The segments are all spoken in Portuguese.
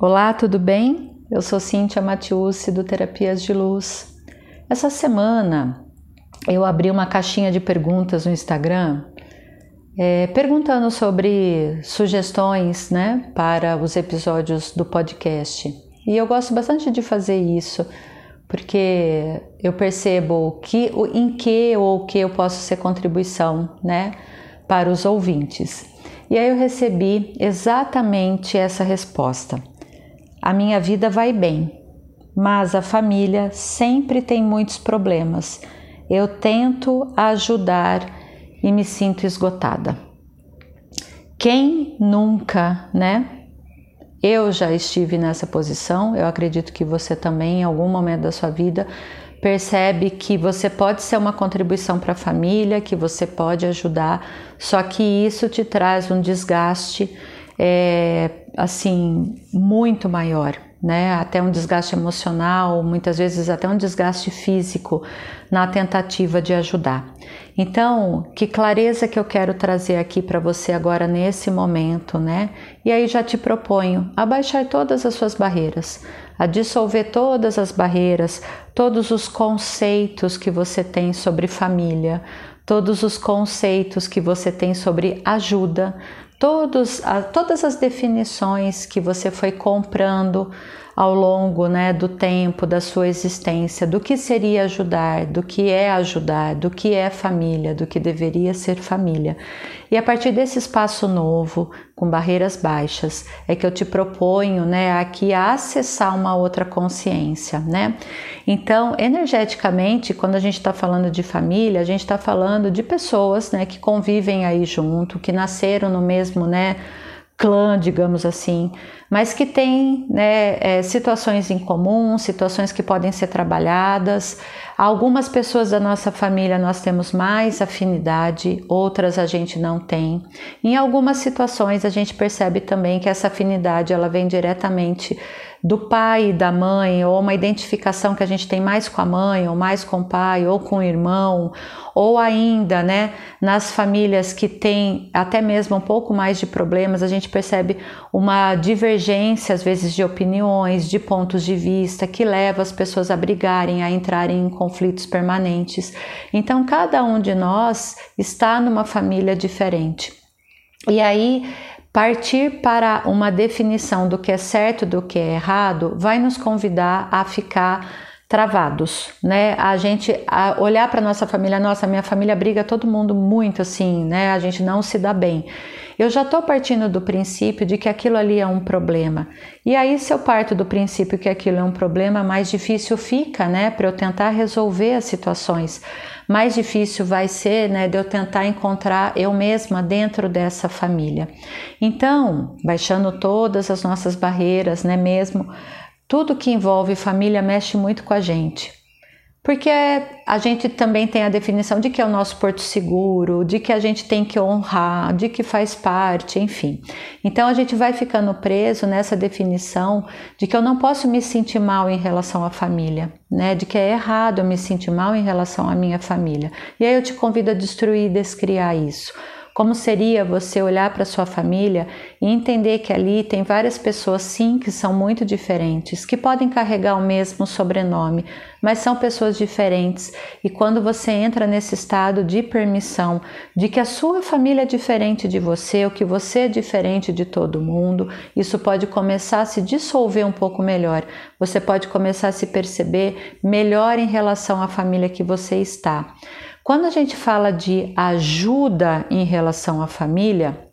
Olá, tudo bem? Eu sou Cíntia Matiusi do Terapias de Luz. Essa semana eu abri uma caixinha de perguntas no Instagram é, perguntando sobre sugestões né, para os episódios do podcast. E eu gosto bastante de fazer isso porque eu percebo que, em que ou que eu posso ser contribuição né, para os ouvintes. E aí eu recebi exatamente essa resposta. A minha vida vai bem, mas a família sempre tem muitos problemas. Eu tento ajudar e me sinto esgotada. Quem nunca, né? Eu já estive nessa posição, eu acredito que você também, em algum momento da sua vida, percebe que você pode ser uma contribuição para a família, que você pode ajudar, só que isso te traz um desgaste é, assim muito maior, né? Até um desgaste emocional, muitas vezes até um desgaste físico na tentativa de ajudar. Então, que clareza que eu quero trazer aqui para você agora nesse momento, né? E aí já te proponho a baixar todas as suas barreiras, a dissolver todas as barreiras, todos os conceitos que você tem sobre família, todos os conceitos que você tem sobre ajuda, todos, todas as definições que você foi comprando ao longo né, do tempo da sua existência, do que seria ajudar, do que é ajudar, do que é família, do que deveria ser família. E a partir desse espaço novo, com barreiras baixas, é que eu te proponho né, aqui a acessar uma outra consciência. Né? Então, energeticamente, quando a gente está falando de família, a gente está falando de pessoas né, que convivem aí junto, que nasceram no mesmo né, clã, digamos assim, mas que tem né, é, situações em comum, situações que podem ser trabalhadas. Algumas pessoas da nossa família nós temos mais afinidade, outras a gente não tem. Em algumas situações a gente percebe também que essa afinidade ela vem diretamente do pai e da mãe, ou uma identificação que a gente tem mais com a mãe, ou mais com o pai, ou com o irmão, ou ainda, né, nas famílias que têm até mesmo um pouco mais de problemas, a gente percebe uma divergência, às vezes, de opiniões, de pontos de vista, que leva as pessoas a brigarem, a entrarem em conflitos permanentes. Então, cada um de nós está numa família diferente. E aí, Partir para uma definição do que é certo do que é errado vai nos convidar a ficar travados, né? A gente a olhar para nossa família, nossa, minha família briga todo mundo muito assim, né? A gente não se dá bem. Eu já estou partindo do princípio de que aquilo ali é um problema. E aí, se eu parto do princípio que aquilo é um problema, mais difícil fica, né, para eu tentar resolver as situações. Mais difícil vai ser, né, de eu tentar encontrar eu mesma dentro dessa família. Então, baixando todas as nossas barreiras, né, mesmo tudo que envolve família mexe muito com a gente. Porque a gente também tem a definição de que é o nosso porto seguro, de que a gente tem que honrar, de que faz parte, enfim. Então a gente vai ficando preso nessa definição de que eu não posso me sentir mal em relação à família, né? De que é errado eu me sentir mal em relação à minha família. E aí eu te convido a destruir e descriar isso. Como seria você olhar para sua família e entender que ali tem várias pessoas sim que são muito diferentes, que podem carregar o mesmo sobrenome, mas são pessoas diferentes. E quando você entra nesse estado de permissão de que a sua família é diferente de você, ou que você é diferente de todo mundo, isso pode começar a se dissolver um pouco melhor. Você pode começar a se perceber melhor em relação à família que você está. Quando a gente fala de ajuda em relação à família,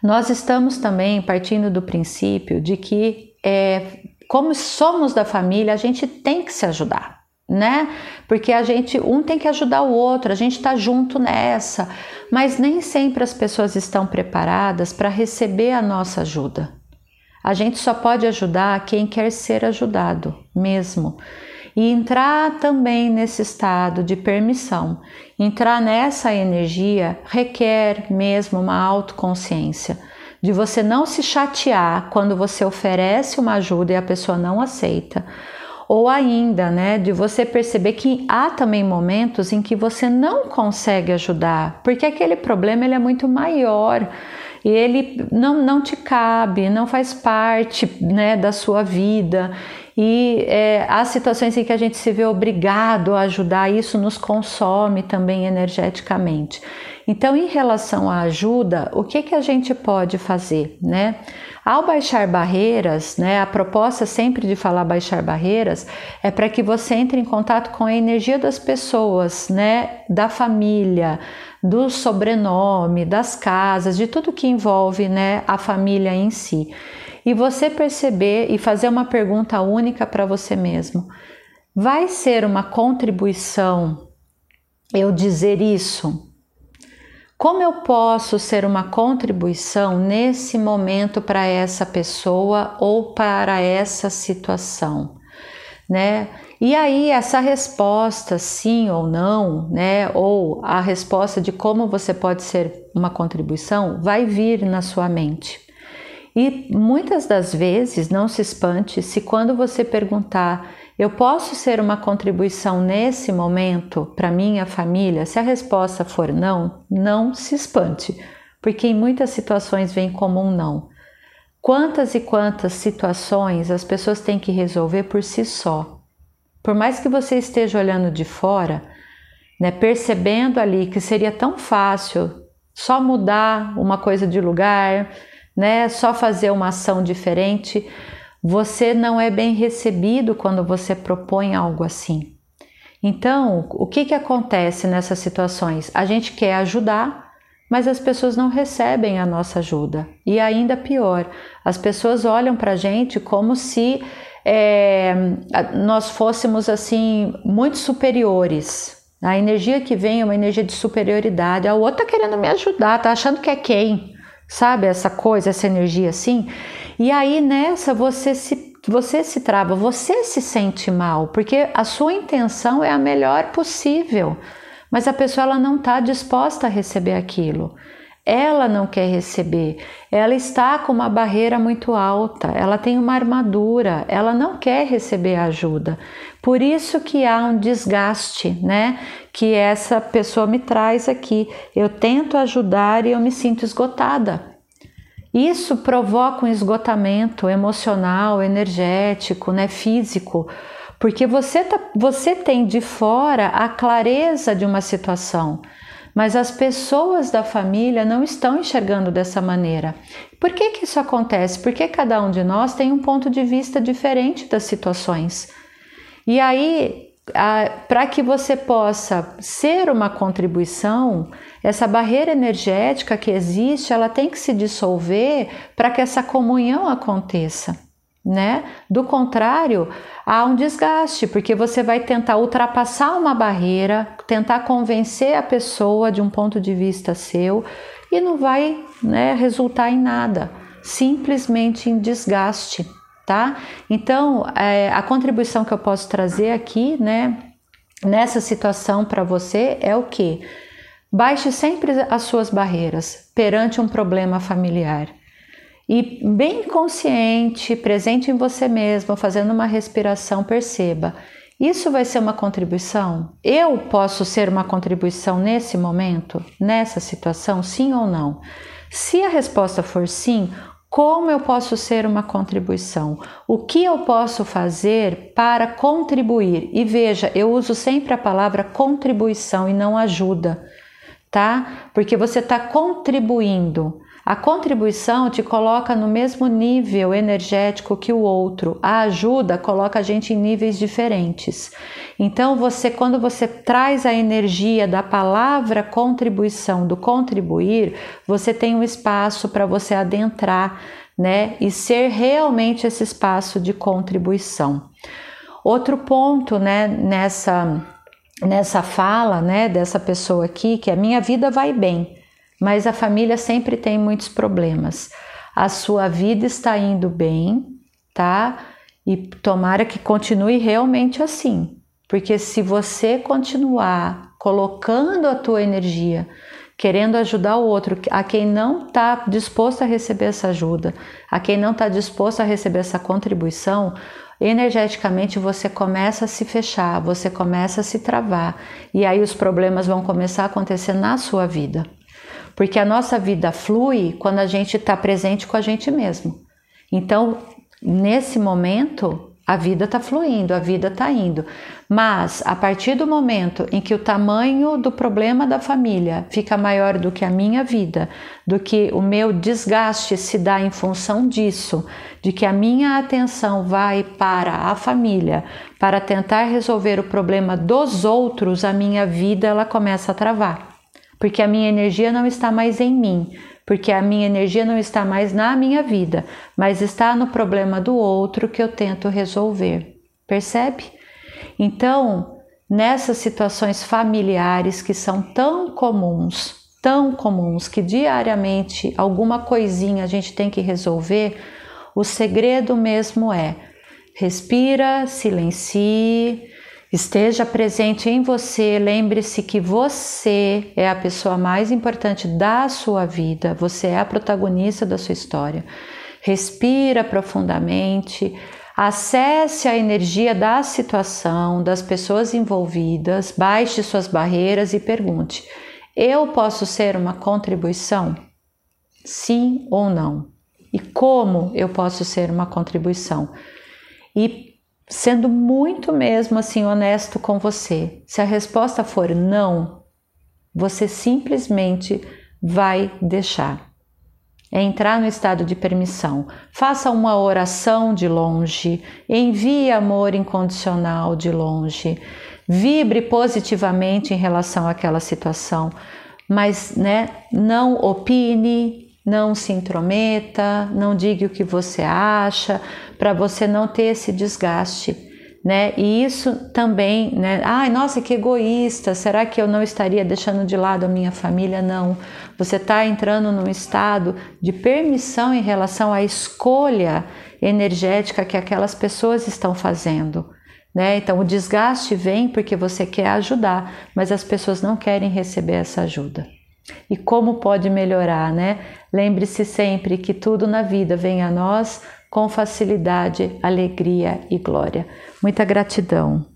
nós estamos também partindo do princípio de que, é, como somos da família, a gente tem que se ajudar, né? Porque a gente, um tem que ajudar o outro, a gente está junto nessa, mas nem sempre as pessoas estão preparadas para receber a nossa ajuda. A gente só pode ajudar quem quer ser ajudado mesmo e entrar também nesse estado de permissão. Entrar nessa energia requer mesmo uma autoconsciência, de você não se chatear quando você oferece uma ajuda e a pessoa não aceita. Ou ainda, né, de você perceber que há também momentos em que você não consegue ajudar, porque aquele problema ele é muito maior e ele não, não te cabe, não faz parte né, da sua vida. E é, há situações em que a gente se vê obrigado a ajudar, isso nos consome também energeticamente. Então, em relação à ajuda, o que, que a gente pode fazer, né? Ao baixar barreiras, né, a proposta sempre de falar baixar barreiras é para que você entre em contato com a energia das pessoas, né, da família, do sobrenome, das casas, de tudo que envolve, né, a família em si. E você perceber e fazer uma pergunta única para você mesmo. Vai ser uma contribuição eu dizer isso? Como eu posso ser uma contribuição nesse momento para essa pessoa ou para essa situação, né? E aí essa resposta sim ou não, né, ou a resposta de como você pode ser uma contribuição vai vir na sua mente. E muitas das vezes, não se espante se quando você perguntar eu posso ser uma contribuição nesse momento para minha família? Se a resposta for não, não se espante, porque em muitas situações vem como um não. Quantas e quantas situações as pessoas têm que resolver por si só? Por mais que você esteja olhando de fora, né, percebendo ali que seria tão fácil só mudar uma coisa de lugar, né, só fazer uma ação diferente, você não é bem recebido quando você propõe algo assim. Então, o que, que acontece nessas situações? A gente quer ajudar, mas as pessoas não recebem a nossa ajuda. E ainda pior, as pessoas olham para a gente como se é, nós fôssemos assim muito superiores. A energia que vem é uma energia de superioridade. A outra tá querendo me ajudar, tá achando que é quem? Sabe essa coisa, essa energia assim? E aí nessa você se você se trava, você se sente mal, porque a sua intenção é a melhor possível, mas a pessoa ela não está disposta a receber aquilo. Ela não quer receber, ela está com uma barreira muito alta, ela tem uma armadura, ela não quer receber ajuda. Por isso que há um desgaste, né? Que essa pessoa me traz aqui. Eu tento ajudar e eu me sinto esgotada. Isso provoca um esgotamento emocional, energético, né, físico, porque você, tá, você tem de fora a clareza de uma situação, mas as pessoas da família não estão enxergando dessa maneira. Por que, que isso acontece? Porque cada um de nós tem um ponto de vista diferente das situações. E aí, para que você possa ser uma contribuição, essa barreira energética que existe, ela tem que se dissolver para que essa comunhão aconteça, né? Do contrário, há um desgaste, porque você vai tentar ultrapassar uma barreira, tentar convencer a pessoa de um ponto de vista seu e não vai, né, resultar em nada, simplesmente em desgaste, tá? Então, é, a contribuição que eu posso trazer aqui, né, nessa situação para você é o que? Baixe sempre as suas barreiras perante um problema familiar. E bem consciente, presente em você mesmo, fazendo uma respiração, perceba: isso vai ser uma contribuição? Eu posso ser uma contribuição nesse momento, nessa situação, sim ou não? Se a resposta for sim, como eu posso ser uma contribuição? O que eu posso fazer para contribuir? E veja, eu uso sempre a palavra contribuição e não ajuda tá? Porque você está contribuindo. A contribuição te coloca no mesmo nível energético que o outro. A ajuda coloca a gente em níveis diferentes. Então, você quando você traz a energia da palavra contribuição, do contribuir, você tem um espaço para você adentrar, né, e ser realmente esse espaço de contribuição. Outro ponto, né, nessa nessa fala, né, dessa pessoa aqui, que a minha vida vai bem, mas a família sempre tem muitos problemas. A sua vida está indo bem, tá? E tomara que continue realmente assim, porque se você continuar colocando a tua energia, querendo ajudar o outro, a quem não está disposto a receber essa ajuda, a quem não está disposto a receber essa contribuição, energeticamente você começa a se fechar, você começa a se travar e aí os problemas vão começar a acontecer na sua vida. Porque a nossa vida flui quando a gente está presente com a gente mesmo. Então, nesse momento, a vida está fluindo, a vida está indo. Mas a partir do momento em que o tamanho do problema da família fica maior do que a minha vida, do que o meu desgaste se dá em função disso, de que a minha atenção vai para a família, para tentar resolver o problema dos outros, a minha vida ela começa a travar. Porque a minha energia não está mais em mim, porque a minha energia não está mais na minha vida, mas está no problema do outro que eu tento resolver. Percebe? Então, nessas situações familiares que são tão comuns, tão comuns, que diariamente alguma coisinha a gente tem que resolver, o segredo mesmo é respira, silencie, esteja presente em você. Lembre-se que você é a pessoa mais importante da sua vida, você é a protagonista da sua história. Respira profundamente, acesse a energia da situação, das pessoas envolvidas, baixe suas barreiras e pergunte: eu posso ser uma contribuição? Sim ou não? E como eu posso ser uma contribuição? E sendo muito mesmo assim honesto com você. Se a resposta for não, você simplesmente vai deixar. É entrar no estado de permissão. Faça uma oração de longe, envie amor incondicional de longe, vibre positivamente em relação àquela situação, mas né, não opine, não se intrometa, não diga o que você acha, para você não ter esse desgaste, né? E isso também, né? Ai, nossa, que egoísta! Será que eu não estaria deixando de lado a minha família? Não. Você está entrando num estado de permissão em relação à escolha energética que aquelas pessoas estão fazendo. Né? Então, o desgaste vem porque você quer ajudar, mas as pessoas não querem receber essa ajuda. E como pode melhorar, né? Lembre-se sempre que tudo na vida vem a nós com facilidade, alegria e glória. Muita gratidão.